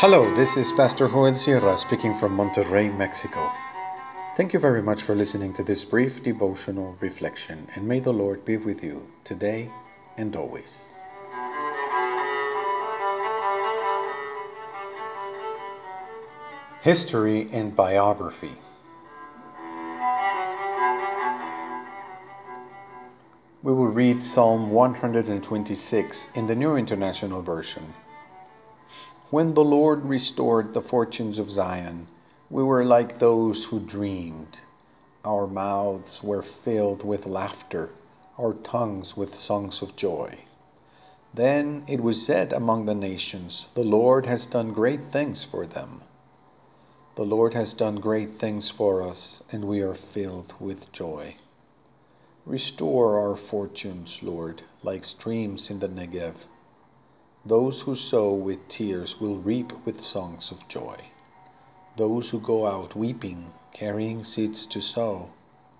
Hello, this is Pastor Joel Sierra speaking from Monterrey, Mexico. Thank you very much for listening to this brief devotional reflection, and may the Lord be with you today and always. History and Biography We will read Psalm 126 in the New International Version. When the Lord restored the fortunes of Zion, we were like those who dreamed. Our mouths were filled with laughter, our tongues with songs of joy. Then it was said among the nations, The Lord has done great things for them. The Lord has done great things for us, and we are filled with joy. Restore our fortunes, Lord, like streams in the Negev. Those who sow with tears will reap with songs of joy. Those who go out weeping, carrying seeds to sow,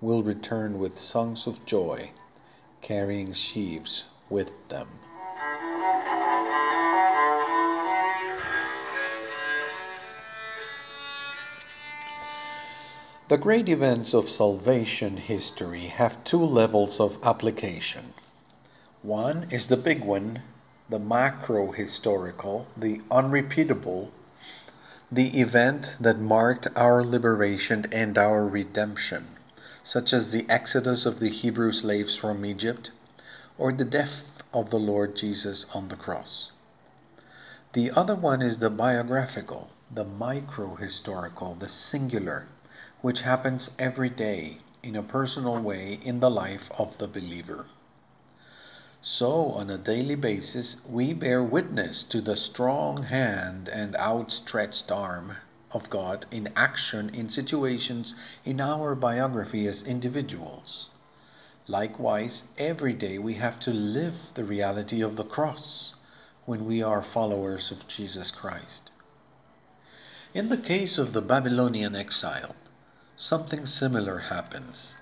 will return with songs of joy, carrying sheaves with them. The great events of salvation history have two levels of application. One is the big one, the macro historical, the unrepeatable, the event that marked our liberation and our redemption, such as the exodus of the Hebrew slaves from Egypt or the death of the Lord Jesus on the cross. The other one is the biographical, the micro historical, the singular, which happens every day in a personal way in the life of the believer. So, on a daily basis, we bear witness to the strong hand and outstretched arm of God in action in situations in our biography as individuals. Likewise, every day we have to live the reality of the cross when we are followers of Jesus Christ. In the case of the Babylonian exile, something similar happens.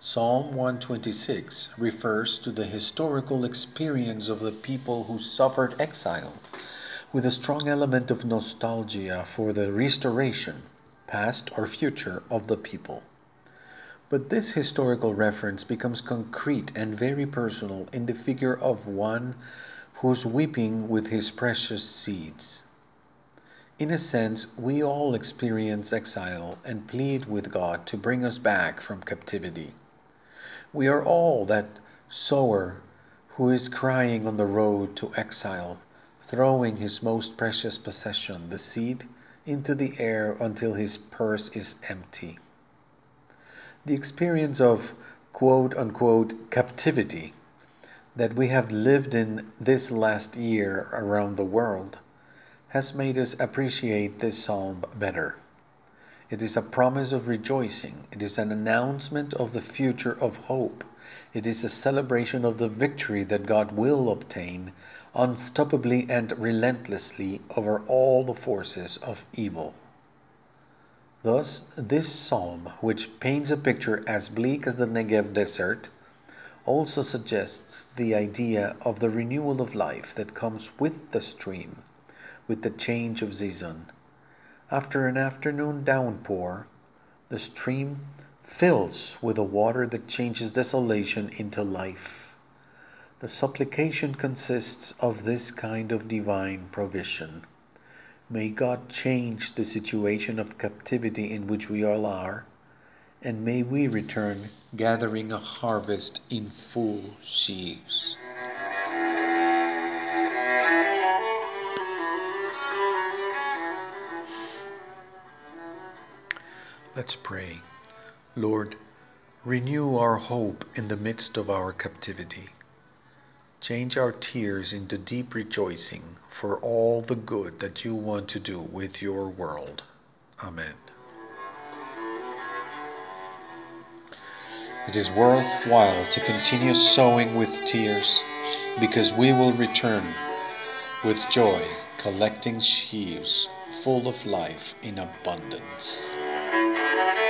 Psalm 126 refers to the historical experience of the people who suffered exile, with a strong element of nostalgia for the restoration, past or future, of the people. But this historical reference becomes concrete and very personal in the figure of one who's weeping with his precious seeds. In a sense, we all experience exile and plead with God to bring us back from captivity. We are all that sower who is crying on the road to exile, throwing his most precious possession, the seed, into the air until his purse is empty. The experience of quote unquote captivity that we have lived in this last year around the world has made us appreciate this psalm better. It is a promise of rejoicing. It is an announcement of the future of hope. It is a celebration of the victory that God will obtain unstoppably and relentlessly over all the forces of evil. Thus, this psalm, which paints a picture as bleak as the Negev desert, also suggests the idea of the renewal of life that comes with the stream, with the change of season after an afternoon downpour, the stream fills with a water that changes desolation into life. The supplication consists of this kind of divine provision. May God change the situation of captivity in which we all are, and may we return gathering a harvest in full sheaves. Let's pray. Lord, renew our hope in the midst of our captivity. Change our tears into deep rejoicing for all the good that you want to do with your world. Amen. It is worthwhile to continue sowing with tears because we will return with joy, collecting sheaves full of life in abundance. Thank you.